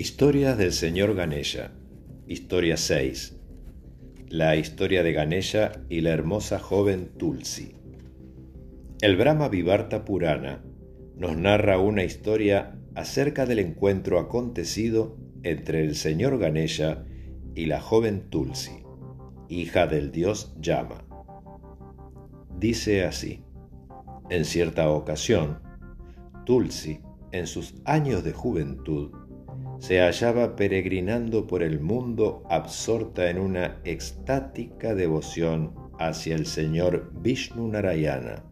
Historias del señor Ganesha. Historia 6. La historia de Ganesha y la hermosa joven Tulsi. El Brahma Vivarta Purana nos narra una historia acerca del encuentro acontecido entre el señor Ganesha y la joven Tulsi, hija del dios Yama. Dice así: En cierta ocasión, Tulsi, en sus años de juventud, se hallaba peregrinando por el mundo absorta en una extática devoción hacia el señor Vishnu Narayana.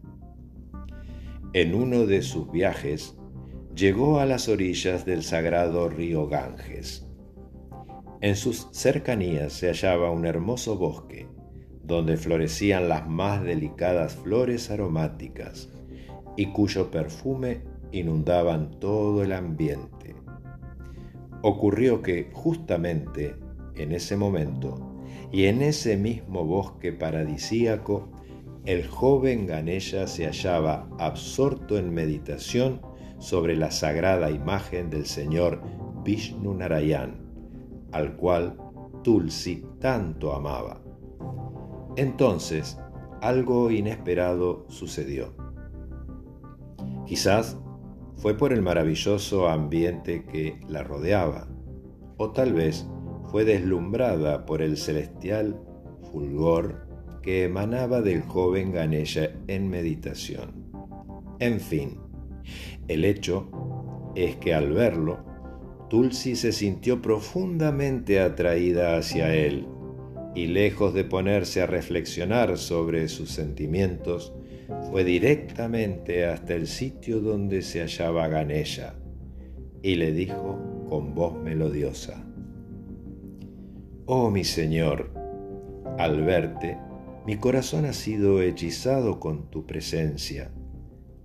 En uno de sus viajes llegó a las orillas del sagrado río Ganges. En sus cercanías se hallaba un hermoso bosque donde florecían las más delicadas flores aromáticas y cuyo perfume inundaban todo el ambiente. Ocurrió que justamente en ese momento y en ese mismo bosque paradisíaco, el joven Ganesha se hallaba absorto en meditación sobre la sagrada imagen del señor Vishnu Narayan, al cual Tulsi tanto amaba. Entonces, algo inesperado sucedió. Quizás fue por el maravilloso ambiente que la rodeaba, o tal vez fue deslumbrada por el celestial fulgor que emanaba del joven Ganesha en meditación. En fin, el hecho es que al verlo, Tulsi se sintió profundamente atraída hacia él y lejos de ponerse a reflexionar sobre sus sentimientos, fue directamente hasta el sitio donde se hallaba Ganesha y le dijo con voz melodiosa, Oh mi Señor, al verte, mi corazón ha sido hechizado con tu presencia.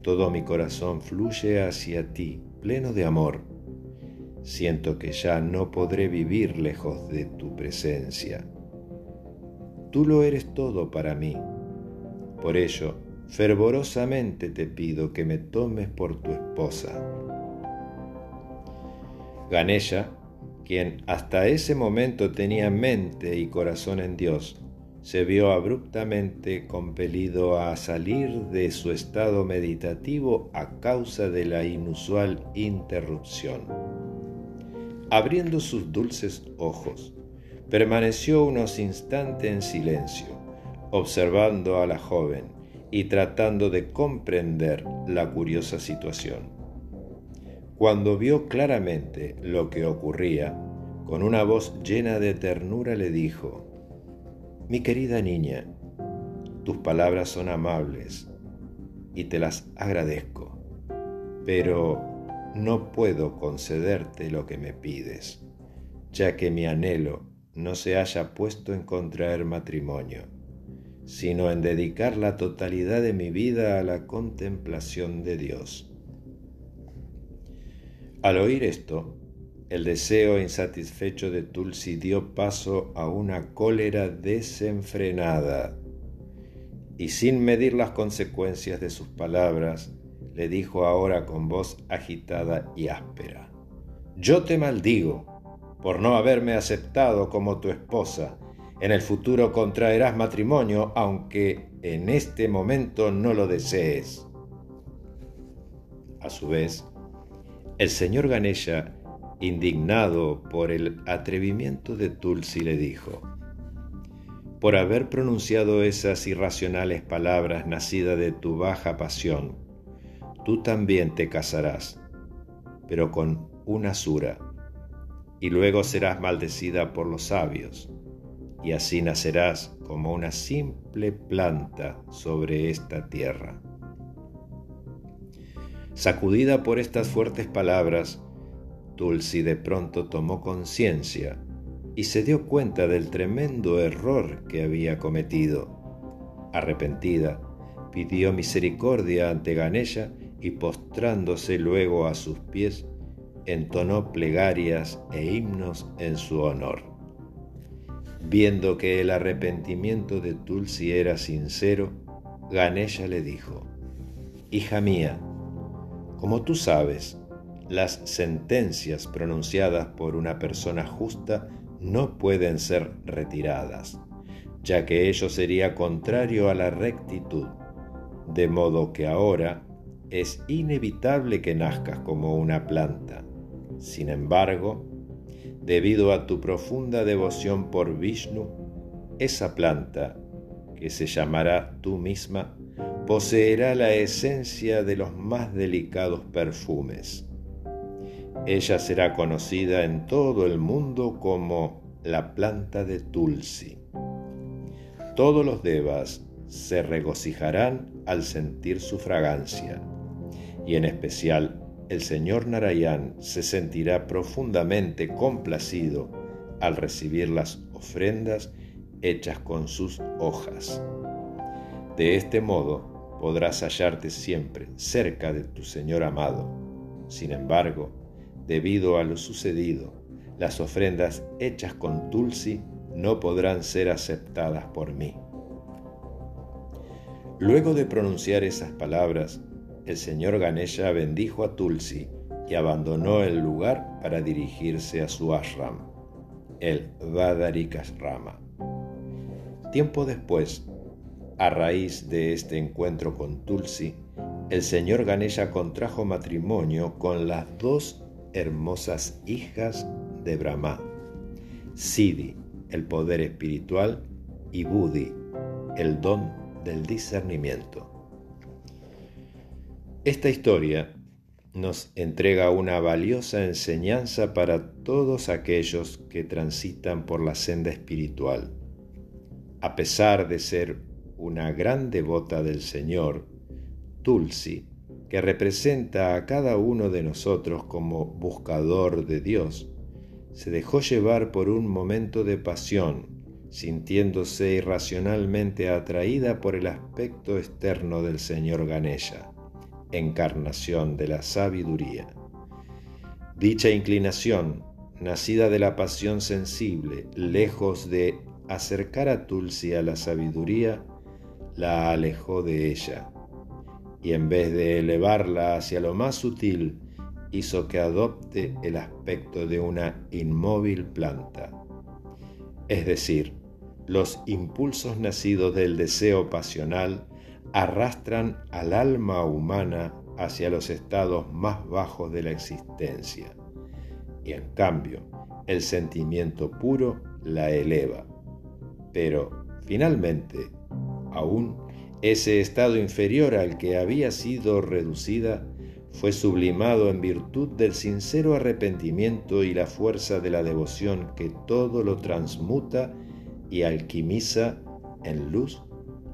Todo mi corazón fluye hacia ti, pleno de amor. Siento que ya no podré vivir lejos de tu presencia. Tú lo eres todo para mí. Por ello, fervorosamente te pido que me tomes por tu esposa. Ganesha, quien hasta ese momento tenía mente y corazón en Dios, se vio abruptamente compelido a salir de su estado meditativo a causa de la inusual interrupción. Abriendo sus dulces ojos, permaneció unos instantes en silencio, observando a la joven, y tratando de comprender la curiosa situación. Cuando vio claramente lo que ocurría, con una voz llena de ternura le dijo, Mi querida niña, tus palabras son amables y te las agradezco, pero no puedo concederte lo que me pides, ya que mi anhelo no se haya puesto en contraer matrimonio sino en dedicar la totalidad de mi vida a la contemplación de Dios. Al oír esto, el deseo insatisfecho de Tulsi dio paso a una cólera desenfrenada y sin medir las consecuencias de sus palabras, le dijo ahora con voz agitada y áspera, Yo te maldigo por no haberme aceptado como tu esposa en el futuro contraerás matrimonio aunque en este momento no lo desees. A su vez, el señor Ganesha, indignado por el atrevimiento de Tulsi, le dijo, por haber pronunciado esas irracionales palabras nacidas de tu baja pasión, tú también te casarás, pero con una sura, y luego serás maldecida por los sabios y así nacerás como una simple planta sobre esta tierra. Sacudida por estas fuertes palabras, Tulsi de pronto tomó conciencia y se dio cuenta del tremendo error que había cometido. Arrepentida, pidió misericordia ante Ganesha y postrándose luego a sus pies, entonó plegarias e himnos en su honor. Viendo que el arrepentimiento de Tulsi era sincero, Ganesha le dijo, Hija mía, como tú sabes, las sentencias pronunciadas por una persona justa no pueden ser retiradas, ya que ello sería contrario a la rectitud, de modo que ahora es inevitable que nazcas como una planta. Sin embargo, debido a tu profunda devoción por Vishnu, esa planta, que se llamará tú misma, poseerá la esencia de los más delicados perfumes. Ella será conocida en todo el mundo como la planta de Tulsi. Todos los devas se regocijarán al sentir su fragancia, y en especial el señor Narayan se sentirá profundamente complacido al recibir las ofrendas hechas con sus hojas. De este modo podrás hallarte siempre cerca de tu Señor amado. Sin embargo, debido a lo sucedido, las ofrendas hechas con Tulsi no podrán ser aceptadas por mí. Luego de pronunciar esas palabras, el señor Ganesha bendijo a Tulsi y abandonó el lugar para dirigirse a su ashram, el Vadarikasrama. Tiempo después, a raíz de este encuentro con Tulsi, el señor Ganesha contrajo matrimonio con las dos hermosas hijas de Brahma, Siddhi, el poder espiritual, y Buddhi, el don del discernimiento. Esta historia nos entrega una valiosa enseñanza para todos aquellos que transitan por la senda espiritual. A pesar de ser una gran devota del Señor, Tulsi, que representa a cada uno de nosotros como buscador de Dios, se dejó llevar por un momento de pasión, sintiéndose irracionalmente atraída por el aspecto externo del Señor Ganesha encarnación de la sabiduría. Dicha inclinación, nacida de la pasión sensible, lejos de acercar a Tulsi a la sabiduría, la alejó de ella, y en vez de elevarla hacia lo más sutil, hizo que adopte el aspecto de una inmóvil planta. Es decir, los impulsos nacidos del deseo pasional arrastran al alma humana hacia los estados más bajos de la existencia y en cambio el sentimiento puro la eleva. Pero finalmente, aún ese estado inferior al que había sido reducida fue sublimado en virtud del sincero arrepentimiento y la fuerza de la devoción que todo lo transmuta y alquimiza en luz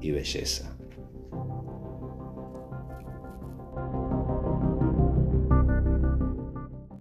y belleza.